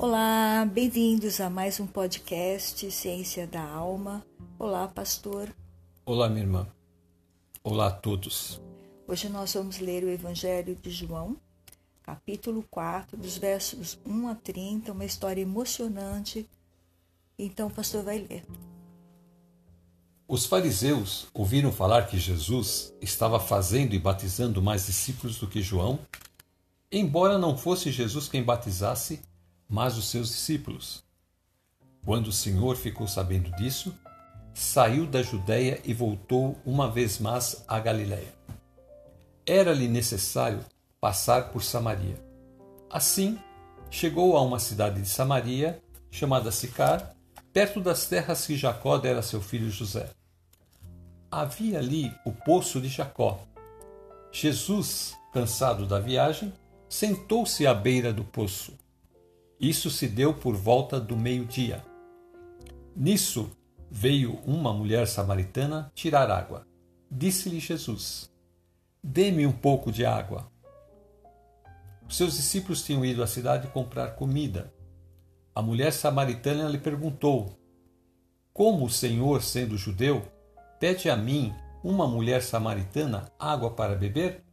Olá, bem-vindos a mais um podcast Ciência da Alma. Olá, pastor. Olá, minha irmã. Olá a todos. Hoje nós vamos ler o Evangelho de João, capítulo 4, dos versos 1 a 30, uma história emocionante. Então, o pastor vai ler. Os fariseus ouviram falar que Jesus estava fazendo e batizando mais discípulos do que João, embora não fosse Jesus quem batizasse, mas os seus discípulos. Quando o Senhor ficou sabendo disso, saiu da Judéia e voltou uma vez mais à Galiléia. Era-lhe necessário passar por Samaria. Assim, chegou a uma cidade de Samaria, chamada Sicar, perto das terras que Jacó dera a seu filho José havia ali o poço de Jacó. Jesus, cansado da viagem, sentou-se à beira do poço. Isso se deu por volta do meio-dia. Nisso veio uma mulher samaritana tirar água. Disse-lhe Jesus: Dê-me um pouco de água. Seus discípulos tinham ido à cidade comprar comida. A mulher samaritana lhe perguntou: Como o Senhor, sendo judeu, Pede a mim, uma mulher samaritana, água para beber?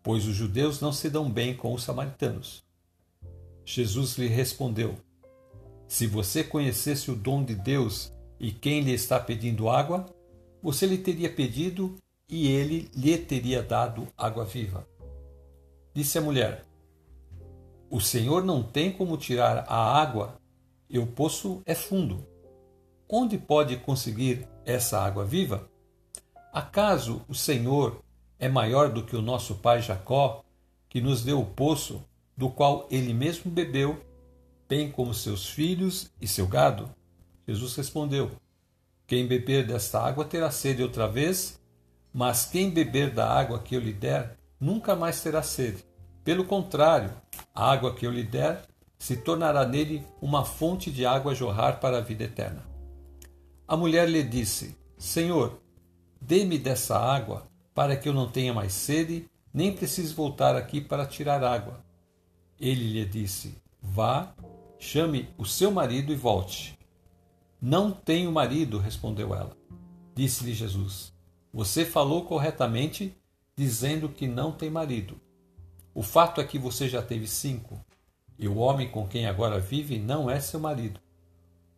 Pois os judeus não se dão bem com os samaritanos. Jesus lhe respondeu: Se você conhecesse o dom de Deus e quem lhe está pedindo água, você lhe teria pedido e ele lhe teria dado água viva. Disse a mulher: O Senhor não tem como tirar a água, e o poço é fundo. Onde pode conseguir essa água viva? Acaso o Senhor é maior do que o nosso pai Jacó, que nos deu o poço, do qual ele mesmo bebeu, bem como seus filhos e seu gado? Jesus respondeu: Quem beber desta água terá sede outra vez, mas quem beber da água que eu lhe der nunca mais terá sede. Pelo contrário, a água que eu lhe der se tornará nele uma fonte de água a jorrar para a vida eterna. A mulher lhe disse: Senhor, dê-me dessa água, para que eu não tenha mais sede, nem precise voltar aqui para tirar água. Ele lhe disse: Vá, chame o seu marido e volte. Não tenho marido, respondeu ela. Disse-lhe Jesus: Você falou corretamente, dizendo que não tem marido. O fato é que você já teve cinco, e o homem com quem agora vive não é seu marido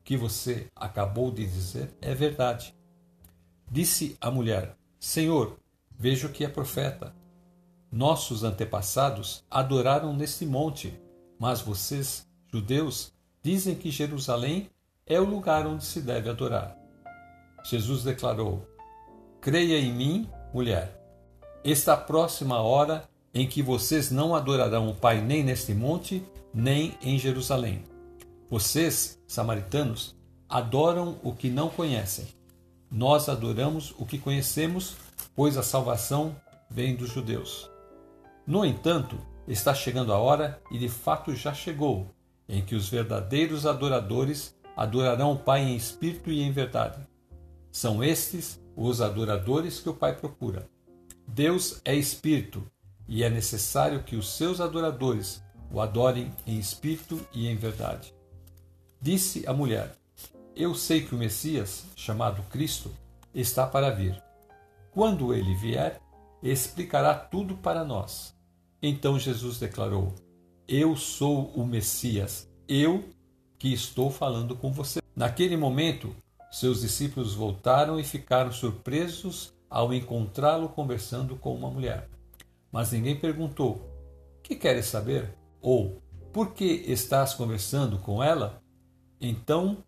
que você acabou de dizer é verdade. Disse a mulher: Senhor, vejo que é profeta. Nossos antepassados adoraram neste monte, mas vocês, judeus, dizem que Jerusalém é o lugar onde se deve adorar. Jesus declarou: Creia em mim, mulher. Está próxima a hora em que vocês não adorarão o Pai nem neste monte, nem em Jerusalém. Vocês, samaritanos, adoram o que não conhecem. Nós adoramos o que conhecemos, pois a salvação vem dos judeus. No entanto, está chegando a hora, e de fato já chegou, em que os verdadeiros adoradores adorarão o Pai em espírito e em verdade. São estes os adoradores que o Pai procura. Deus é espírito, e é necessário que os seus adoradores o adorem em espírito e em verdade. Disse a mulher: Eu sei que o Messias, chamado Cristo, está para vir. Quando ele vier, explicará tudo para nós. Então Jesus declarou: Eu sou o Messias, eu que estou falando com você. Naquele momento, seus discípulos voltaram e ficaram surpresos ao encontrá-lo conversando com uma mulher. Mas ninguém perguntou: Que queres saber? Ou por que estás conversando com ela? Então,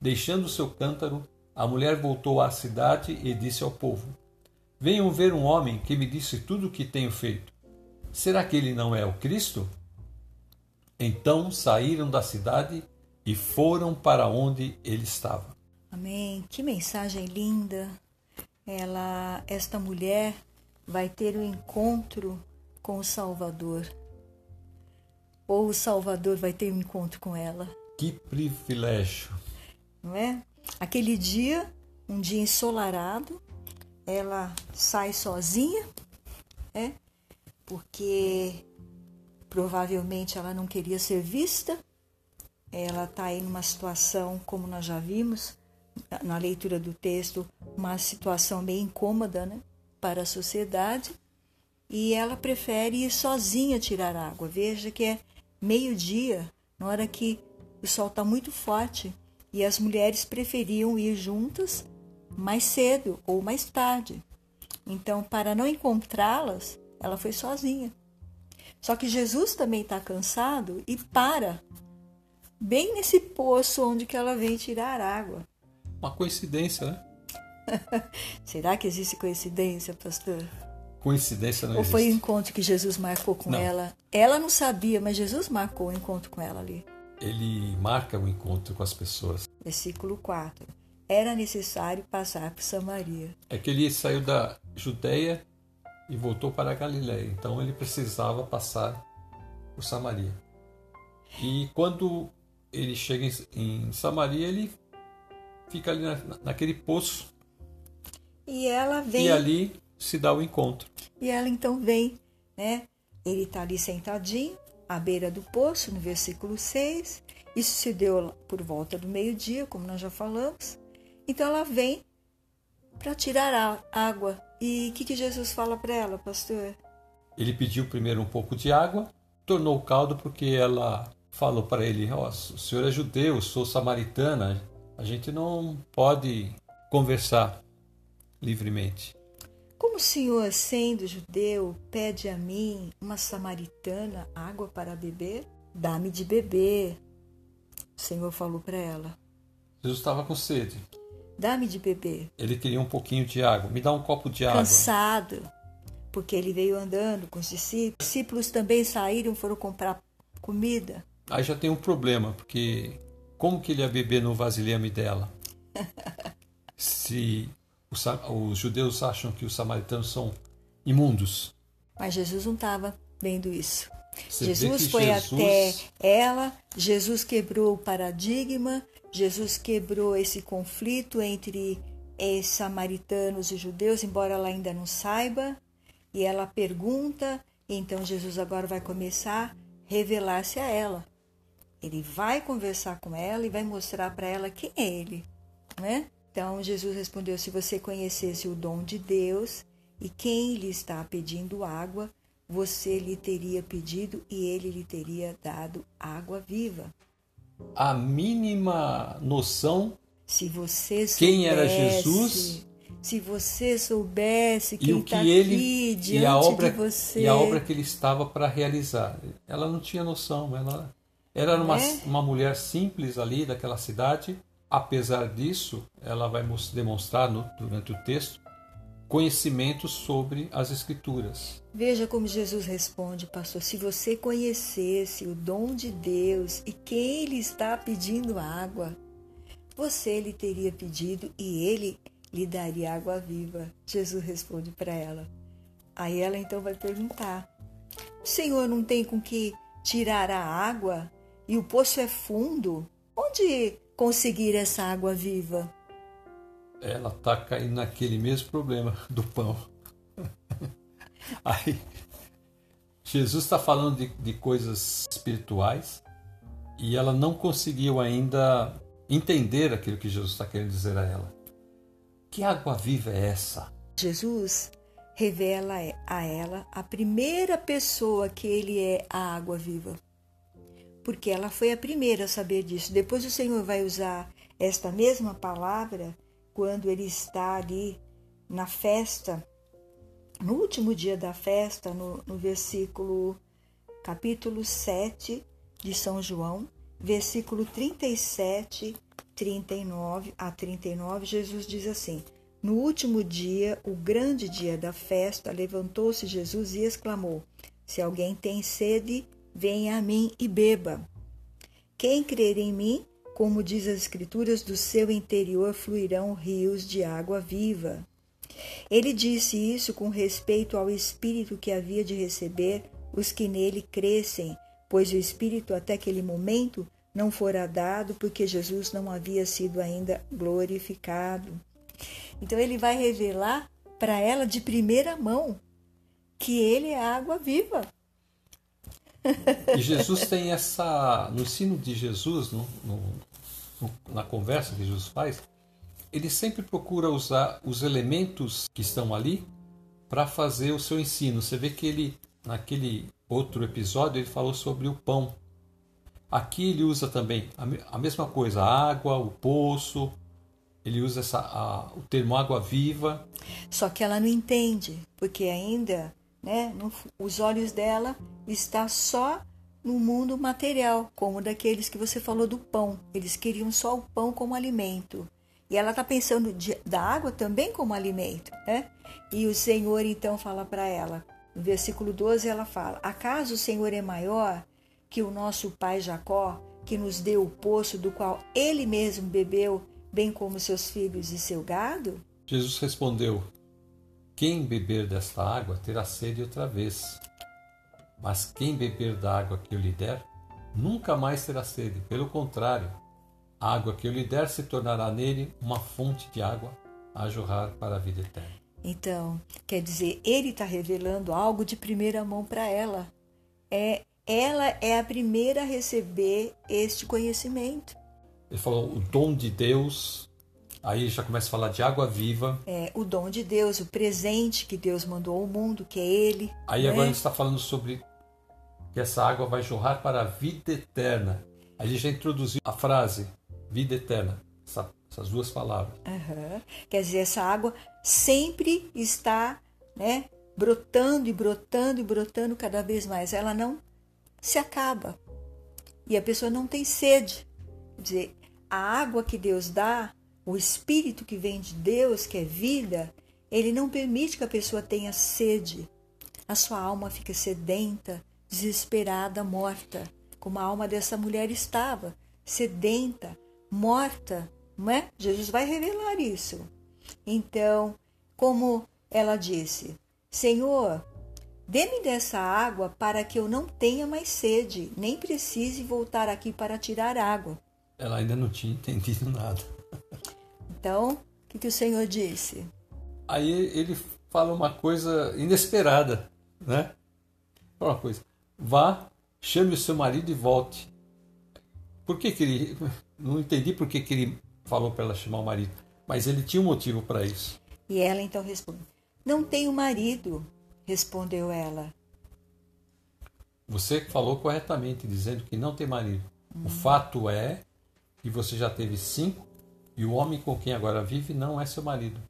deixando seu cântaro, a mulher voltou à cidade e disse ao povo: Venham ver um homem que me disse tudo o que tenho feito. Será que ele não é o Cristo? Então saíram da cidade e foram para onde ele estava. Amém. Que mensagem linda. Ela, esta mulher vai ter um encontro com o Salvador. Ou o Salvador vai ter um encontro com ela. Que privilégio! Não é? Aquele dia, um dia ensolarado, ela sai sozinha, é? Porque provavelmente ela não queria ser vista, ela está aí numa situação, como nós já vimos na leitura do texto, uma situação bem incômoda né, para a sociedade, e ela prefere ir sozinha tirar água. Veja que é meio-dia, na hora que o sol está muito forte, e as mulheres preferiam ir juntas mais cedo ou mais tarde. Então, para não encontrá-las, ela foi sozinha. Só que Jesus também está cansado e para bem nesse poço onde que ela vem tirar água. Uma coincidência, né? Será que existe coincidência, pastor? Coincidência não Ou existe. foi o encontro que Jesus marcou com Não. ela? Ela não sabia, mas Jesus marcou o encontro com ela ali. Ele marca o encontro com as pessoas. Versículo 4. Era necessário passar por Samaria. É que ele saiu da Judéia e voltou para a Galiléia. Então ele precisava passar por Samaria. E quando ele chega em, em Samaria, ele fica ali na, naquele poço E ela vem. e ali se dá o encontro. E ela então vem, né? Ele está ali sentadinho, à beira do poço, no versículo 6. Isso se deu por volta do meio-dia, como nós já falamos. Então ela vem para tirar a água. E o que, que Jesus fala para ela, pastor? Ele pediu primeiro um pouco de água, tornou caldo porque ela falou para ele: Ó, o senhor é judeu, eu sou samaritana, a gente não pode conversar livremente. Como o senhor, sendo judeu, pede a mim, uma samaritana, água para beber? Dá-me de beber. O Senhor falou para ela: Jesus estava com sede. Dá-me de beber. Ele queria um pouquinho de água. Me dá um copo de água. cansado, porque ele veio andando com os discípulos. Os discípulos também saíram, foram comprar comida. Aí já tem um problema, porque como que ele ia beber no vasilhame dela? Se os, os judeus acham que os samaritanos são imundos. Mas Jesus não estava vendo isso. Você Jesus foi Jesus- até ela, Jesus quebrou o paradigma, Jesus quebrou esse conflito entre eh, samaritanos e judeus, embora ela ainda não saiba. E ela pergunta, então Jesus agora vai começar a revelar-se a ela. Ele vai conversar com ela e vai mostrar para ela quem é ele, né? Então Jesus respondeu: Se você conhecesse o dom de Deus e quem lhe está pedindo água, você lhe teria pedido e ele lhe teria dado água viva. A mínima noção Se você soubesse, Quem era Jesus? se você soubesse e quem o que está ele aqui diante e a obra de você, e a obra que ele estava para realizar. Ela não tinha noção, ela era uma, É? uma mulher simples ali daquela cidade. Apesar disso, ela vai demonstrar no- durante o texto conhecimento sobre as escrituras. Veja como Jesus responde, pastor. Se você conhecesse o dom de Deus e quem lhe está pedindo água, você lhe teria pedido e ele lhe daria água viva. Jesus responde para ela. Aí ela então vai perguntar: O Senhor não tem com que tirar a água e o poço é fundo? Onde conseguir essa água viva? Ela está caindo naquele mesmo problema do pão. Aí, Jesus está falando de, de coisas espirituais e ela não conseguiu ainda entender aquilo que Jesus está querendo dizer a ela. Que água viva é essa? Jesus revela a ela a primeira pessoa que ele é a água viva. Porque ela foi a primeira a saber disso. Depois o Senhor vai usar esta mesma palavra quando ele está ali na festa, no último dia da festa, no, no versículo capítulo 7 de São João, versículo 37, 39 a 39, Jesus diz assim: No último dia, o grande dia da festa, levantou-se Jesus e exclamou: Se alguém tem sede, venha a mim e beba. Quem crer em mim, como diz as Escrituras, do seu interior fluirão rios de água viva. Ele disse isso com respeito ao Espírito que havia de receber os que nele crescem, pois o Espírito até aquele momento não fora dado, porque Jesus não havia sido ainda glorificado. Então ele vai revelar para ela de primeira mão que ele é a água viva. E Jesus tem essa. No ensino de Jesus, no, no, na conversa que Jesus faz, ele sempre procura usar os elementos que estão ali para fazer o seu ensino. Você vê que ele, naquele outro episódio, ele falou sobre o pão. Aqui ele usa também a, mesma coisa, a água, o poço, ele usa essa, a, o termo água viva. Só que ela não entende, porque ainda né, no, os olhos dela está só no mundo material, como daqueles que você falou do pão. Eles queriam só o pão como alimento. E ela está pensando de, da água também como alimento, né? E o Senhor então fala para ela, no versículo 12 ela fala: Acaso o Senhor é maior que o nosso pai Jacó, que nos deu o poço do qual ele mesmo bebeu, bem como seus filhos e seu gado? Jesus respondeu: Quem beber desta água terá sede outra vez. Mas quem beber da água que eu lhe der, nunca mais terá sede. Pelo contrário, a água que eu lhe der se tornará nele uma fonte de água a jorrar para a vida eterna. Então, quer dizer, ele está revelando algo de primeira mão para ela. É, ela é a primeira a receber este conhecimento. Ele falou o dom de Deus. Aí já começa a falar de água viva. É, o dom de Deus, o presente que Deus mandou ao mundo, que é Ele. Aí né? agora ele está falando sobre que essa água vai jorrar para a vida eterna. A gente já introduziu a frase vida eterna. Essa, essas duas palavras. Uhum. Quer dizer, essa água sempre está né, brotando e brotando e brotando cada vez mais. Ela não se acaba. E a pessoa não tem sede. Quer dizer, a água que Deus dá, o espírito que vem de Deus, que é vida, ele não permite que a pessoa tenha sede. A sua alma fica sedenta, desesperada, morta, como a alma dessa mulher estava, sedenta, morta, não é? Jesus vai revelar isso. Então, como ela disse: Senhor, dê-me dessa água para que eu não tenha mais sede, nem precise voltar aqui para tirar água. Ela ainda não tinha entendido nada. Então, o que, que o Senhor disse? Aí ele fala uma coisa inesperada, né? Fala uma coisa: vá, chame o seu marido e volte. Por que, que ele não entendi por que, que ele falou para ela chamar o marido, mas ele tinha um motivo para isso. E ela então responde: Não tenho marido, respondeu ela. Você falou corretamente, dizendo que não tem marido. Hum. O fato é que você já teve cinco e o homem com quem agora vive não é seu marido.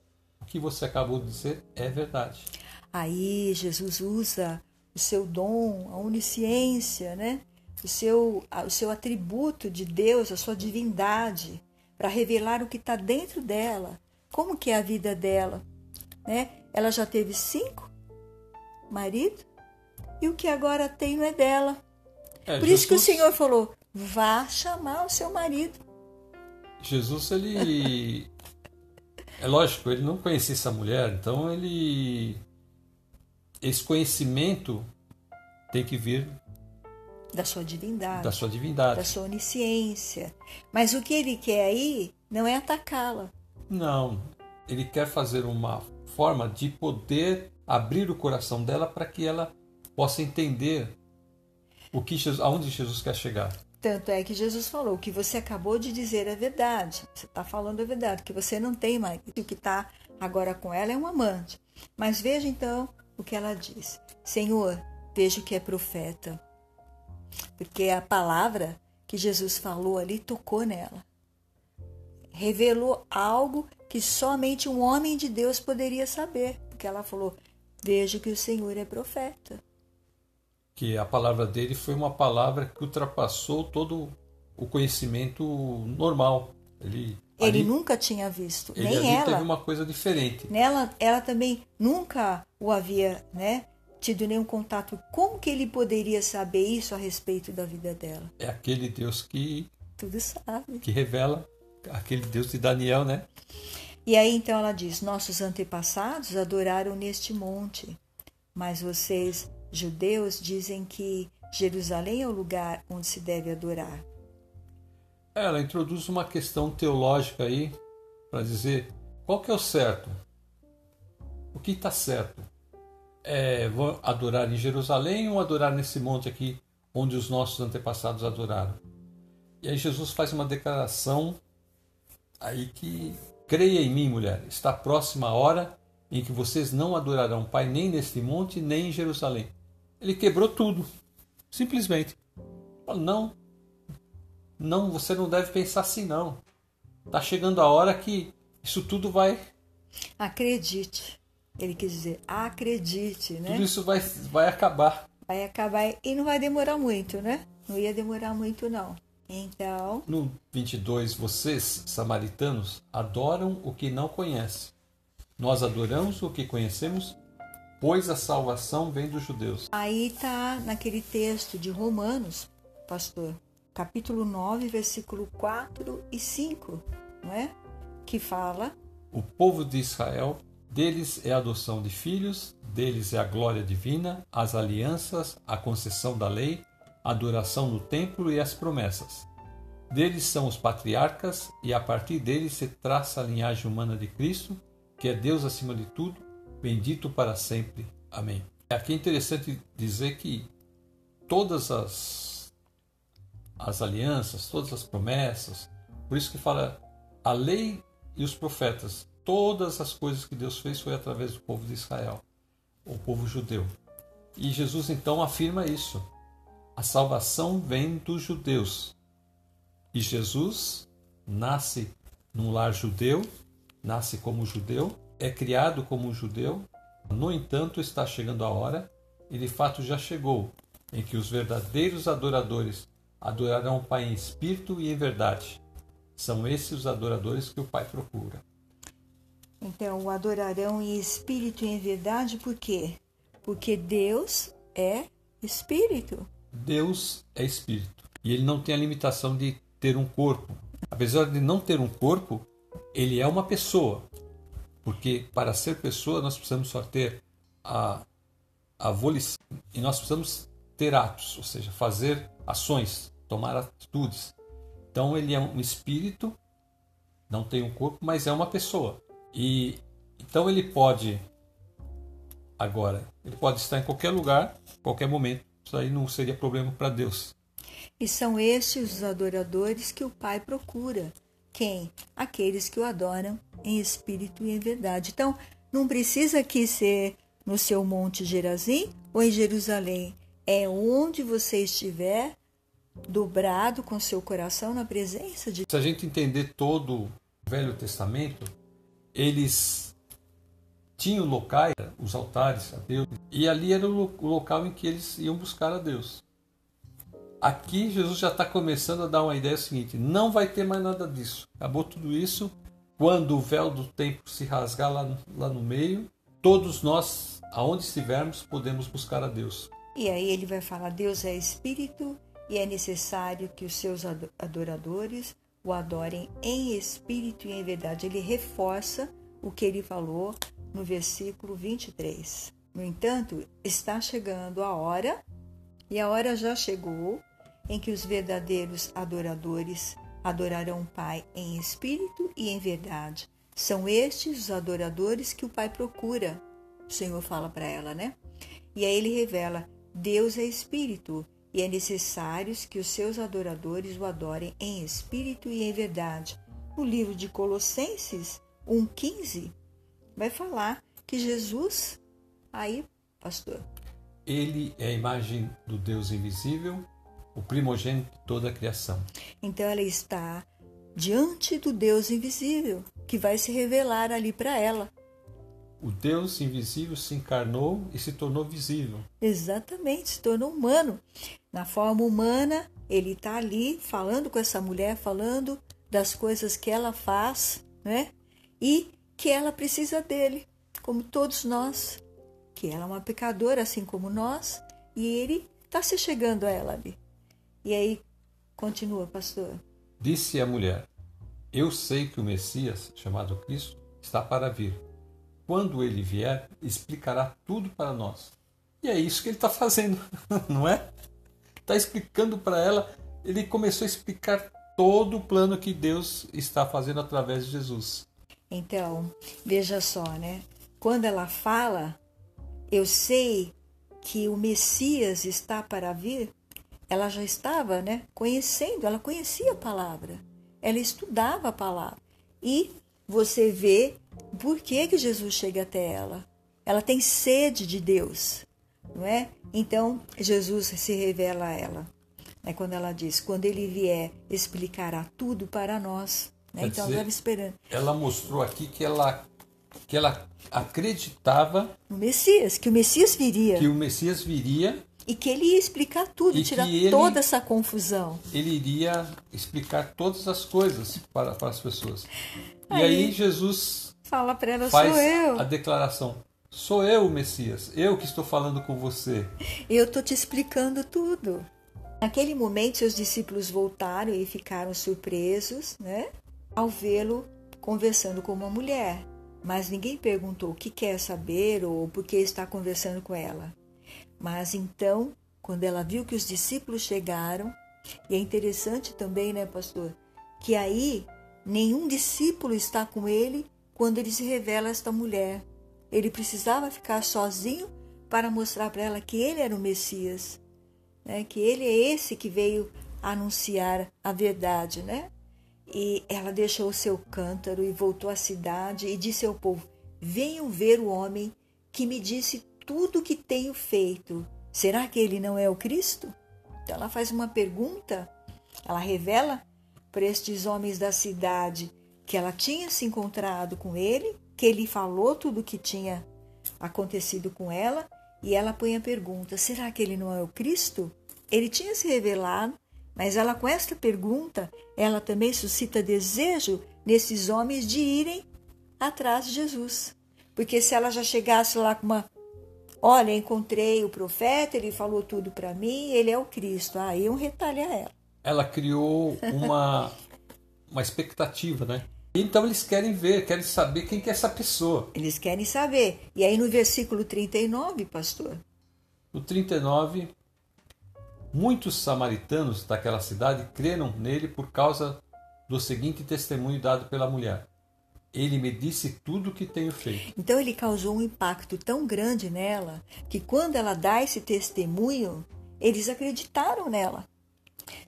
O que você acabou de dizer é verdade. Aí Jesus usa o seu dom, a onisciência, né? O seu, o seu atributo de Deus, a sua divindade, para revelar o que está dentro dela, como que é a vida dela. Né? Ela já teve cinco maridos e o que agora tem não é dela. É, Por Jesus... isso que o Senhor falou: vá chamar o seu marido. Jesus, ele. é lógico, ele não conhecia essa mulher, então ele. Esse conhecimento tem que vir da sua divindade. Da sua divindade. Da sua onisciência. Mas o que ele quer aí não é atacá-la. Não. Ele quer fazer uma forma de poder abrir o coração dela para que ela possa entender o que Jesus, aonde Jesus quer chegar. Tanto é que Jesus falou: que você acabou de dizer é verdade. Você está falando a verdade, que você não tem mais. O que está agora com ela é um amante. Mas veja então o que ela diz: Senhor, vejo que é profeta. Porque a palavra que Jesus falou ali tocou nela. Revelou algo que somente um homem de Deus poderia saber. Porque ela falou: Veja que o Senhor é profeta. Que a palavra dele foi uma palavra que ultrapassou todo o conhecimento normal. Ele, ele ali, nunca tinha visto, ele nem ela. teve uma coisa diferente. Nela, ela também nunca o havia, né? Tido nenhum contato, como que ele poderia saber isso a respeito da vida dela? É aquele Deus que tudo sabe, que revela aquele Deus de Daniel, né? E aí então ela diz: Nossos antepassados adoraram neste monte, mas vocês, judeus, dizem que Jerusalém é o lugar onde se deve adorar. Ela introduz uma questão teológica aí para dizer qual que é o certo. O que está certo? É, vou adorar em Jerusalém ou adorar nesse monte aqui onde os nossos antepassados adoraram. E aí Jesus faz uma declaração aí que creia em mim, mulher, está próxima a hora em que vocês não adorarão o Pai nem neste monte, nem em Jerusalém. Ele quebrou tudo, simplesmente. Não, não, você não deve pensar assim não. Está chegando a hora que isso tudo vai. Acredite. Ele quis dizer, acredite, né? Tudo isso vai, vai acabar. Vai acabar e não vai demorar muito, né? Não ia demorar muito, não. Então. No 22, vocês, samaritanos, adoram o que não conhecem. Nós adoramos o que conhecemos, pois a salvação vem dos judeus. Aí está naquele texto de Romanos, pastor, capítulo 9, versículo 4 e 5, não é? Que fala: O povo de Israel, deles é a adoção de filhos, deles é a glória divina, as alianças, a concessão da lei, a adoração no templo e as promessas. Deles são os patriarcas, e a partir deles se traça a linhagem humana de Cristo, que é Deus acima de tudo, bendito para sempre. Amém. Aqui é interessante dizer que todas as, as alianças, todas as promessas, por isso que fala a lei e os profetas, todas as coisas que Deus fez foi através do povo de Israel, o povo judeu. E Jesus então afirma isso. A salvação vem dos judeus. E Jesus nasce num lar judeu, nasce como judeu, é criado como judeu. No entanto, está chegando a hora, e de fato já chegou, em que os verdadeiros adoradores adorarão o Pai em espírito e em verdade. São esses os adoradores que o Pai procura. Então, o adorarão em espírito e em verdade, por quê? Porque Deus é espírito. Deus é espírito. E ele não tem a limitação de ter um corpo. Apesar de não ter um corpo, ele é uma pessoa. Porque para ser pessoa nós precisamos só ter a, a volição e nós precisamos ter atos, ou seja, fazer ações, tomar atitudes. Então ele é um espírito, não tem um corpo, mas é uma pessoa. E então ele pode agora, ele pode estar em qualquer lugar, qualquer momento. Isso aí não seria problema para Deus. E são estes os adoradores que o Pai procura. Quem? Aqueles que o adoram em espírito e em verdade. Então, não precisa aqui ser no seu Monte Gerazim ou em Jerusalém. É onde você estiver, dobrado com seu coração na presença de Se a gente entender todo o Velho Testamento, eles tinham locais, os altares a Deus, e ali era o local em que eles iam buscar a Deus. Aqui Jesus já está começando a dar uma ideia seguinte: não vai ter mais nada disso. Acabou tudo isso. Quando o véu do templo se rasgar lá, lá no meio, todos nós, aonde estivermos, podemos buscar a Deus. E aí ele vai falar: Deus é espírito e é necessário que os seus adoradores o adorem em espírito e em verdade. Ele reforça o que ele falou no versículo 23. No entanto, está chegando a hora, e a hora já chegou, em que os verdadeiros adoradores adorarão o Pai em espírito e em verdade. São estes os adoradores que o Pai procura. O Senhor fala para ela, né? E aí ele revela: Deus é espírito e é necessário que os seus adoradores o adorem em espírito e em verdade. No livro de Colossenses 1,15, vai falar que Jesus, aí, pastor. Ele é a imagem do Deus invisível, o primogênito de toda a criação. Então ela está diante do Deus invisível, que vai se revelar ali para ela. O Deus invisível se encarnou e se tornou visível. Exatamente, se tornou humano. Na forma humana, ele está ali falando com essa mulher, falando das coisas que ela faz, né? E que ela precisa dele, como todos nós. Que ela é uma pecadora, assim como nós, e ele está se chegando a ela ali. E aí, continua, pastor. Disse a mulher: Eu sei que o Messias, chamado Cristo, está para vir. Quando ele vier, explicará tudo para nós. E é isso que ele está fazendo, não é? Está explicando para ela. Ele começou a explicar todo o plano que Deus está fazendo através de Jesus. Então, veja só, né? Quando ela fala, eu sei que o Messias está para vir, ela já estava né, conhecendo, ela conhecia a palavra, ela estudava a palavra. E você vê por que, que Jesus chega até ela. Ela tem sede de Deus, não é? Então Jesus se revela a ela. Né, quando ela diz: quando ele vier, explicará tudo para nós. Né? Então dizer, ela estava esperando. Ela mostrou aqui que ela, que ela acreditava no Messias, que o Messias viria. Que o Messias viria e que ele ia explicar tudo, tirar ele, toda essa confusão. Ele iria explicar todas as coisas para, para as pessoas. Aí, e aí Jesus fala para ela, faz sou eu. a declaração. Sou eu, Messias, eu que estou falando com você. Eu estou te explicando tudo. Naquele momento, seus discípulos voltaram e ficaram surpresos, né? Ao vê-lo conversando com uma mulher. Mas ninguém perguntou o que quer saber ou por que está conversando com ela. Mas então, quando ela viu que os discípulos chegaram, e é interessante também, né, pastor, que aí nenhum discípulo está com ele quando ele se revela a esta mulher. Ele precisava ficar sozinho para mostrar para ela que ele era o Messias, né? que ele é esse que veio anunciar a verdade, né? E ela deixou o seu cântaro e voltou à cidade e disse ao povo: Venham ver o homem que me disse tudo o que tenho feito. Será que ele não é o Cristo? Então ela faz uma pergunta, ela revela para estes homens da cidade que ela tinha se encontrado com ele, que ele falou tudo o que tinha acontecido com ela, e ela põe a pergunta: será que ele não é o Cristo? Ele tinha se revelado, mas ela com esta pergunta, ela também suscita desejo nesses homens de irem atrás de Jesus. Porque se ela já chegasse lá com uma Olha, encontrei o profeta, ele falou tudo para mim, ele é o Cristo. Aí um retalha ela. Ela criou uma, uma expectativa, né? Então eles querem ver, querem saber quem que é essa pessoa. Eles querem saber. E aí no versículo 39, pastor? No 39, muitos samaritanos daquela cidade creram nele por causa do seguinte testemunho dado pela mulher. Ele me disse tudo o que tenho feito. Então ele causou um impacto tão grande nela que quando ela dá esse testemunho, eles acreditaram nela.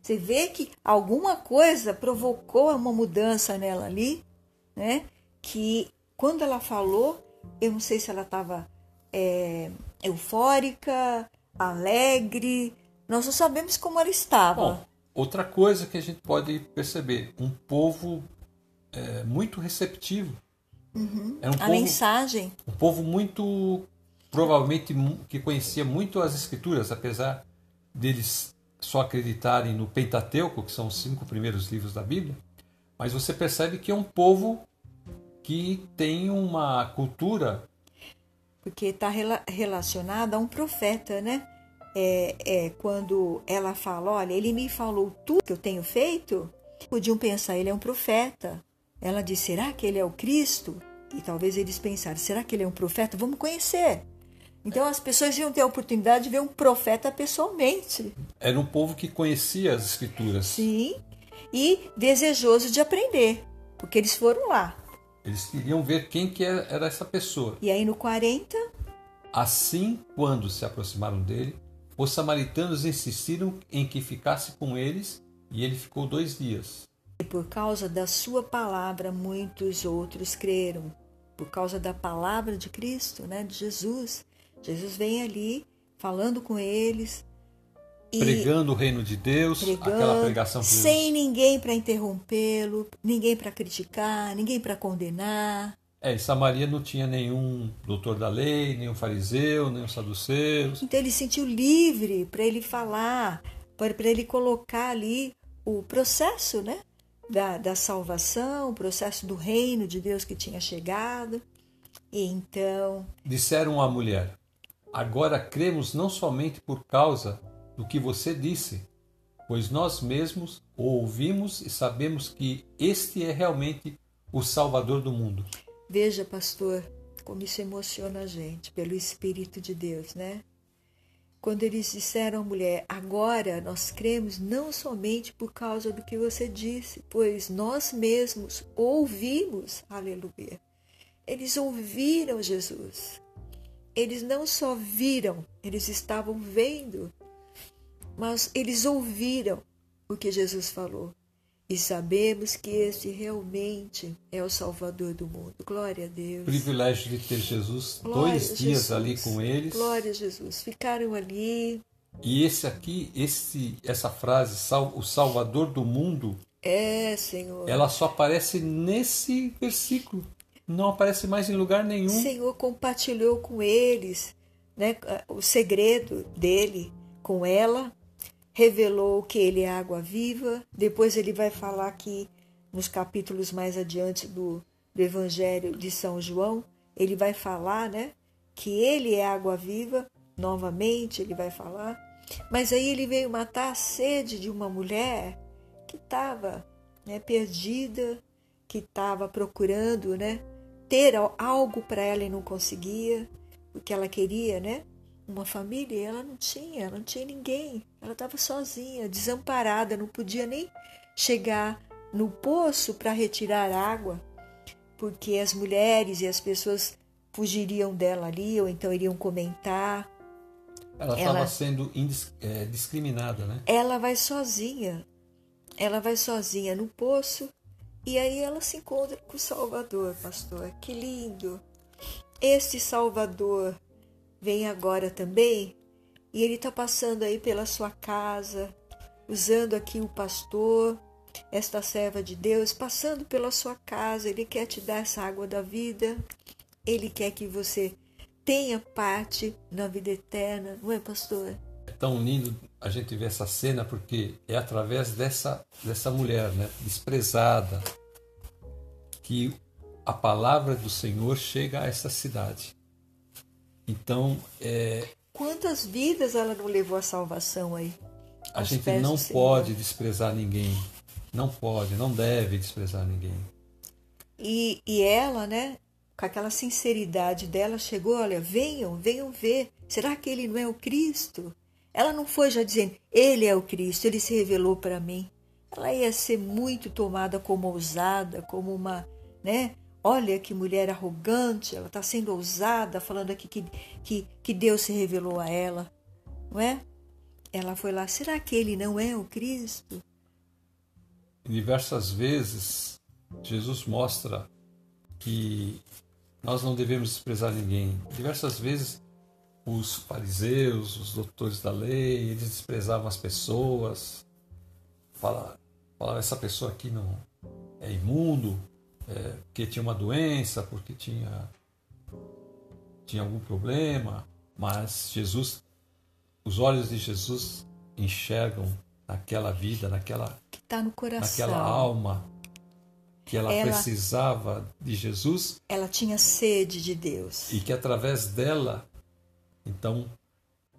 Você vê que alguma coisa provocou uma mudança nela ali, né? Que quando ela falou, eu não sei se ela estava é, eufórica, alegre, nós não sabemos como ela estava. Bom, outra coisa que a gente pode perceber, um povo é, muito receptivo. Uhum. Era um a povo, mensagem. Um povo muito, provavelmente, que conhecia muito as escrituras, apesar deles só acreditarem no Pentateuco, que são os cinco primeiros livros da Bíblia. Mas você percebe que é um povo que tem uma cultura. Porque está rela relacionada a um profeta, né? É, é, quando ela fala: Olha, ele me falou tudo que eu tenho feito. Podiam pensar, ele é um profeta. Ela diz: será que ele é o Cristo? E talvez eles pensaram: será que ele é um profeta? Vamos conhecer. Então as pessoas iam ter a oportunidade de ver um profeta pessoalmente. Era um povo que conhecia as escrituras. Sim, e desejoso de aprender, porque eles foram lá. Eles queriam ver quem que era essa pessoa. E aí no 40, assim quando se aproximaram dele, os samaritanos insistiram em que ficasse com eles, e ele ficou dois dias. E por causa da sua palavra, muitos outros creram. Por causa da palavra de Cristo, né, de Jesus. Jesus vem ali falando com eles. Pregando o reino de Deus, aquela pregação sem ninguém para interrompê-lo, ninguém para criticar, ninguém para condenar. É, em Samaria não tinha nenhum doutor da lei, nenhum fariseu, nenhum saduceu. Então ele se sentiu livre para ele falar, para ele colocar ali o processo, né? da, da salvação, o processo do reino de Deus que tinha chegado. E então. Disseram à mulher: Agora cremos não somente por causa do que você disse, pois nós mesmos o ouvimos e sabemos que este é realmente o Salvador do mundo. Veja, pastor, como isso emociona a gente, pelo Espírito de Deus, né? quando eles disseram à mulher: Agora nós cremos não somente por causa do que você disse, pois nós mesmos ouvimos. Aleluia. Eles ouviram Jesus. Eles não só viram, eles estavam vendo. mas eles ouviram o que Jesus falou. E sabemos que este realmente é o Salvador do mundo. Glória a Deus. Privilégio de ter Jesus Glória dois a dias Jesus. ali com eles. Glória a Jesus. Ficaram ali. E esse aqui, esse, essa frase, o Salvador do mundo, É, Senhor. ela só aparece nesse versículo. Não aparece mais em lugar nenhum. O Senhor compartilhou com eles né, o segredo dele com ela, revelou que ele é água viva. Depois ele vai falar aqui nos capítulos mais adiante do, do Evangelho de São João, ele vai falar né, que ele é água viva, novamente ele vai falar. Mas aí ele veio matar a sede de uma mulher que estava né, perdida, que estava procurando né, ter algo para ela e não conseguia, porque ela queria, né? Uma família e ela não tinha, não tinha ninguém. Ela estava sozinha, desamparada, não podia nem chegar no poço para retirar água, porque as mulheres e as pessoas fugiriam dela ali, ou então iriam comentar. Ela estava sendo é, discriminada, né? Ela vai sozinha, ela vai sozinha no poço e aí ela se encontra com o Salvador, pastor. Que lindo! Este Salvador vem agora também e ele está passando aí pela sua casa, usando aqui o pastor, esta serva de Deus, passando pela sua casa. Ele quer te dar essa água da vida, ele quer que você tenha parte na vida eterna, não é, pastor? Tão lindo a gente ver essa cena porque é através dessa, dessa mulher, né, desprezada, que a palavra do Senhor chega a essa cidade. Então, é, Quantas vidas ela não levou à salvação aí? a gente não pode desprezar ninguém. Não pode, não deve desprezar ninguém. E, e ela, né, com aquela sinceridade dela, chegou: olha, venham, venham ver. Será que ele não é o Cristo? Ela não foi já dizendo: ele é o Cristo, ele se revelou para mim. Ela ia ser muito tomada como ousada, como uma, né? Olha que mulher arrogante, ela está sendo ousada, falando aqui que, que, que Deus se revelou a ela, não é? Ela foi lá, será que ele não é o Cristo? Diversas vezes Jesus mostra que nós não devemos desprezar ninguém. Diversas vezes os fariseus, os doutores da lei, eles desprezavam as pessoas, falavam, falavam essa pessoa aqui não é imundo, é, porque tinha uma doença, porque tinha, tinha algum problema, mas Jesus, os olhos de Jesus enxergam naquela vida, naquela Que está no coração. naquela alma que ela, Ela- precisava de Jesus Ela tinha sede de Deus. e que através dela, então,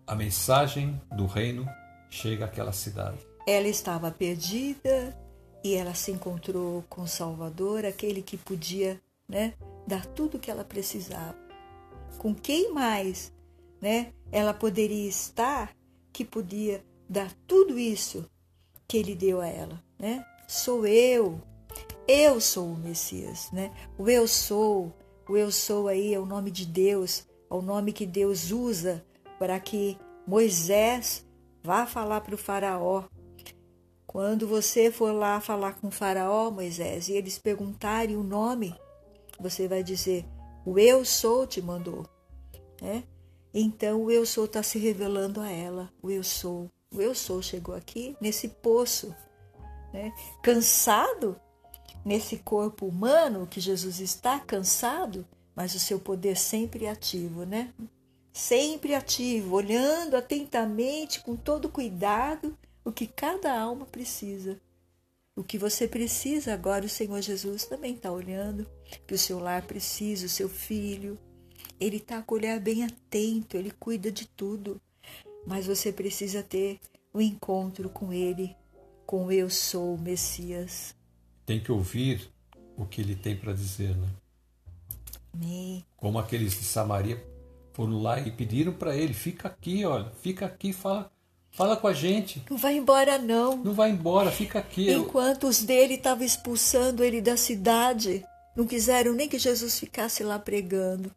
a mensagem do reino chega àquela cidade. Ela estava perdida e ela se encontrou com o Salvador, aquele que podia, né, dar tudo o que ela precisava. Com quem mais, né, ela poderia estar que podia dar tudo isso que ele deu a ela, né? Sou eu. Eu sou o Messias, né? O eu sou, o eu sou aí é o nome de Deus, é o nome que Deus usa para que Moisés vá falar para o faraó. Quando você for lá falar com o faraó, Moisés, e eles perguntarem o nome, você vai dizer: O eu sou te mandou. Né? Então o eu sou está se revelando a ela. O eu sou. O eu sou chegou aqui nesse poço, né? cansado nesse corpo humano que Jesus está cansado, mas o seu poder sempre ativo, né? Sempre ativo, olhando atentamente, com todo cuidado, o que cada alma precisa. O que você precisa agora, o Senhor Jesus também está olhando, que o seu lar precisa, o seu filho. Ele está com o olhar bem atento, ele cuida de tudo. Mas você precisa ter o um encontro com ele, com Eu Sou o Messias. Tem que ouvir o que ele tem para dizer, né? Como aqueles de Samaria foram lá e pediram para ele: fica aqui, olha, fica aqui, fala, fala com a gente. Não vai embora, não. Não vai embora, fica aqui. Enquanto os dele estavam expulsando ele da cidade, não quiseram nem que Jesus ficasse lá pregando.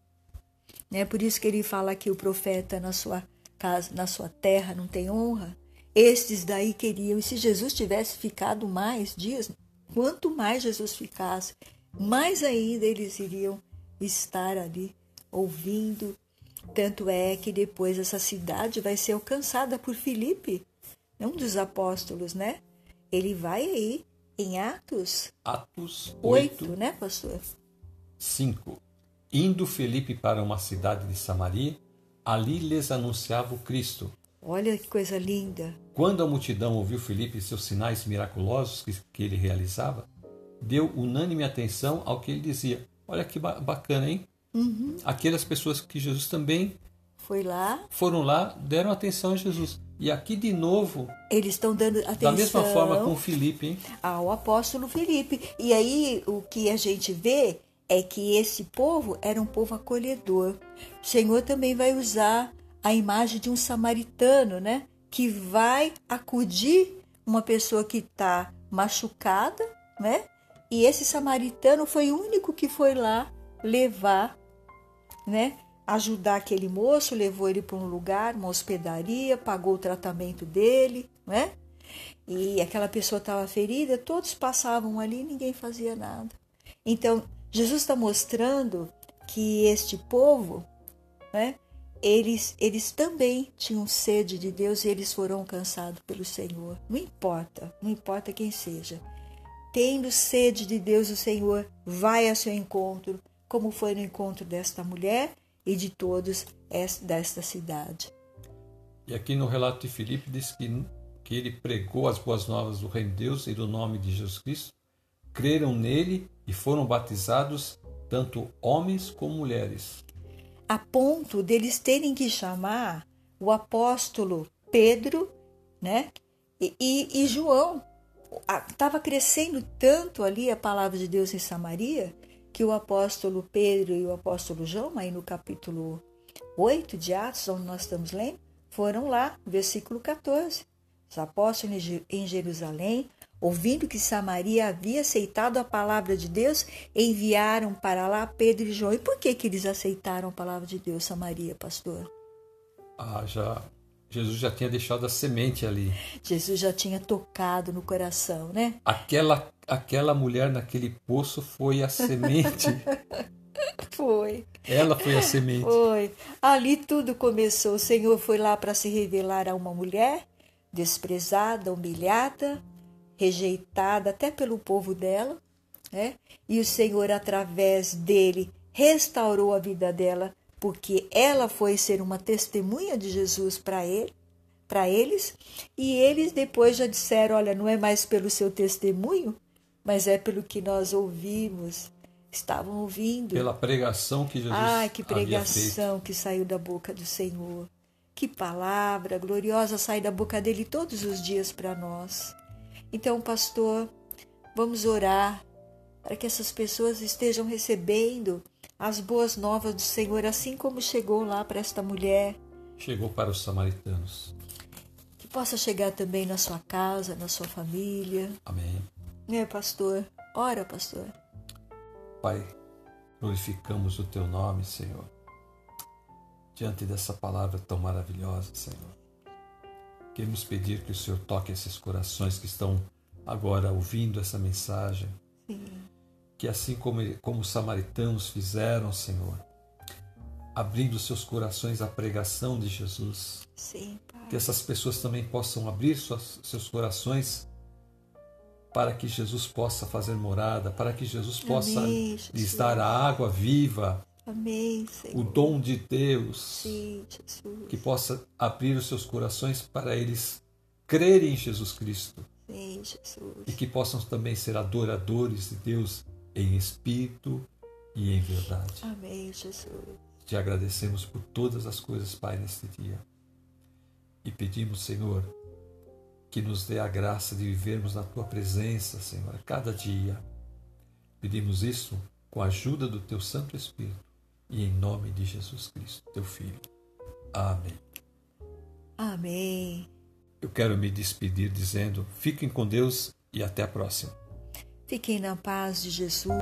É por isso que ele fala que o profeta na sua casa, na sua terra, não tem honra. estes daí queriam. E se Jesus tivesse ficado mais dias, quanto mais Jesus ficasse, mais ainda eles iriam estar ali ouvindo. Tanto é que depois essa cidade vai ser alcançada por Filipe, um dos apóstolos, né? Ele vai aí em Atos, Atos 8, 8, né, pastor? 5. Indo Felipe para uma cidade de Samaria, ali lhes anunciava o Cristo. Olha que coisa linda. Quando a multidão ouviu Felipe e seus sinais miraculosos que, que ele realizava, deu unânime atenção ao que ele dizia. Olha que ba- bacana, hein? Uhum. Aquelas pessoas que Jesus também Foi lá, foram lá, deram atenção a Jesus. E aqui de novo, eles estão dando atenção da mesma forma com Felipe, hein? ao apóstolo Filipe. E aí o que a gente vê é que esse povo era um povo acolhedor. O Senhor também vai usar a imagem de um samaritano, né? Que vai acudir uma pessoa que está machucada, né? E esse samaritano foi o único que foi lá levar, né? Ajudar aquele moço, levou ele para um lugar, uma hospedaria, pagou o tratamento dele, né? E aquela pessoa estava ferida, todos passavam ali e ninguém fazia nada. Então, Jesus está mostrando que este povo, né, eles, eles também tinham sede de Deus e eles foram alcançados pelo Senhor. Não importa, não importa quem seja. Tendo sede de Deus, o Senhor vai ao seu encontro, como foi no encontro desta mulher e de todos es- desta cidade. E aqui no relato de Filipe diz que, que ele pregou as boas novas do reino de Deus e do nome de Jesus Cristo, creram nele e foram batizados tanto homens como mulheres. a ponto deles terem que chamar o apóstolo Pedro, né? E, e, e João. Estava crescendo tanto ali a palavra de Deus em Samaria que o apóstolo Pedro e o apóstolo João, aí no capítulo 8 de Atos, onde nós estamos lendo, foram lá, versículo 14. Os apóstolos em Je- em Jerusalém, ouvindo que Samaria havia aceitado a palavra de Deus, enviaram para lá Pedro e João. E por que, que eles aceitaram a palavra de Deus, Samaria, pastor? Ah, já Jesus já tinha deixado a semente ali. Jesus já tinha tocado no coração, né? Aquela aquela mulher naquele poço foi a semente. Foi. Ela foi a semente. Foi. Ali tudo começou. O Senhor foi lá para se revelar a uma mulher desprezada, humilhada, rejeitada até pelo povo dela, né? E o Senhor, através dele, restaurou a vida dela, porque ela foi ser uma testemunha de Jesus para ele, para eles, e eles depois já disseram, olha, não é mais pelo seu testemunho, mas é pelo que nós ouvimos. Estavam ouvindo. Pela pregação que Jesus Ai, que pregação que saiu da boca do Senhor. Que palavra gloriosa sai da boca dele todos os dias para nós. Então, pastor, vamos orar para que essas pessoas estejam recebendo as boas novas do Senhor, assim como chegou lá para esta mulher. Chegou para os samaritanos. Que possa chegar também na sua casa, na sua família. Amém. Né, pastor? Ora, pastor. Pai, glorificamos o teu nome, Senhor. Diante dessa palavra tão maravilhosa, Senhor. Queremos pedir que o Senhor toque esses corações que estão agora ouvindo essa mensagem. Sim. Que assim como, como os samaritanos fizeram, Senhor, abrindo seus corações à pregação de Jesus, Sim, que essas pessoas também possam abrir suas, seus corações para que Jesus possa fazer morada, para que Jesus possa Amém, lhes Jesus. dar a água viva, Amém, o dom de Deus, Sim, que possa abrir os seus corações para eles crerem em Jesus Cristo Sim, Jesus. e que possam também ser adoradores de Deus em espírito e em verdade. Amém, Jesus. Te agradecemos por todas as coisas, Pai, neste dia. E pedimos, Senhor, que nos dê a graça de vivermos na tua presença, Senhor, a cada dia. Pedimos isso com a ajuda do teu Santo Espírito e em nome de Jesus Cristo, teu Filho. Amém. Amém. Eu quero me despedir dizendo: fiquem com Deus e até a próxima. Fiquem na paz de Jesus.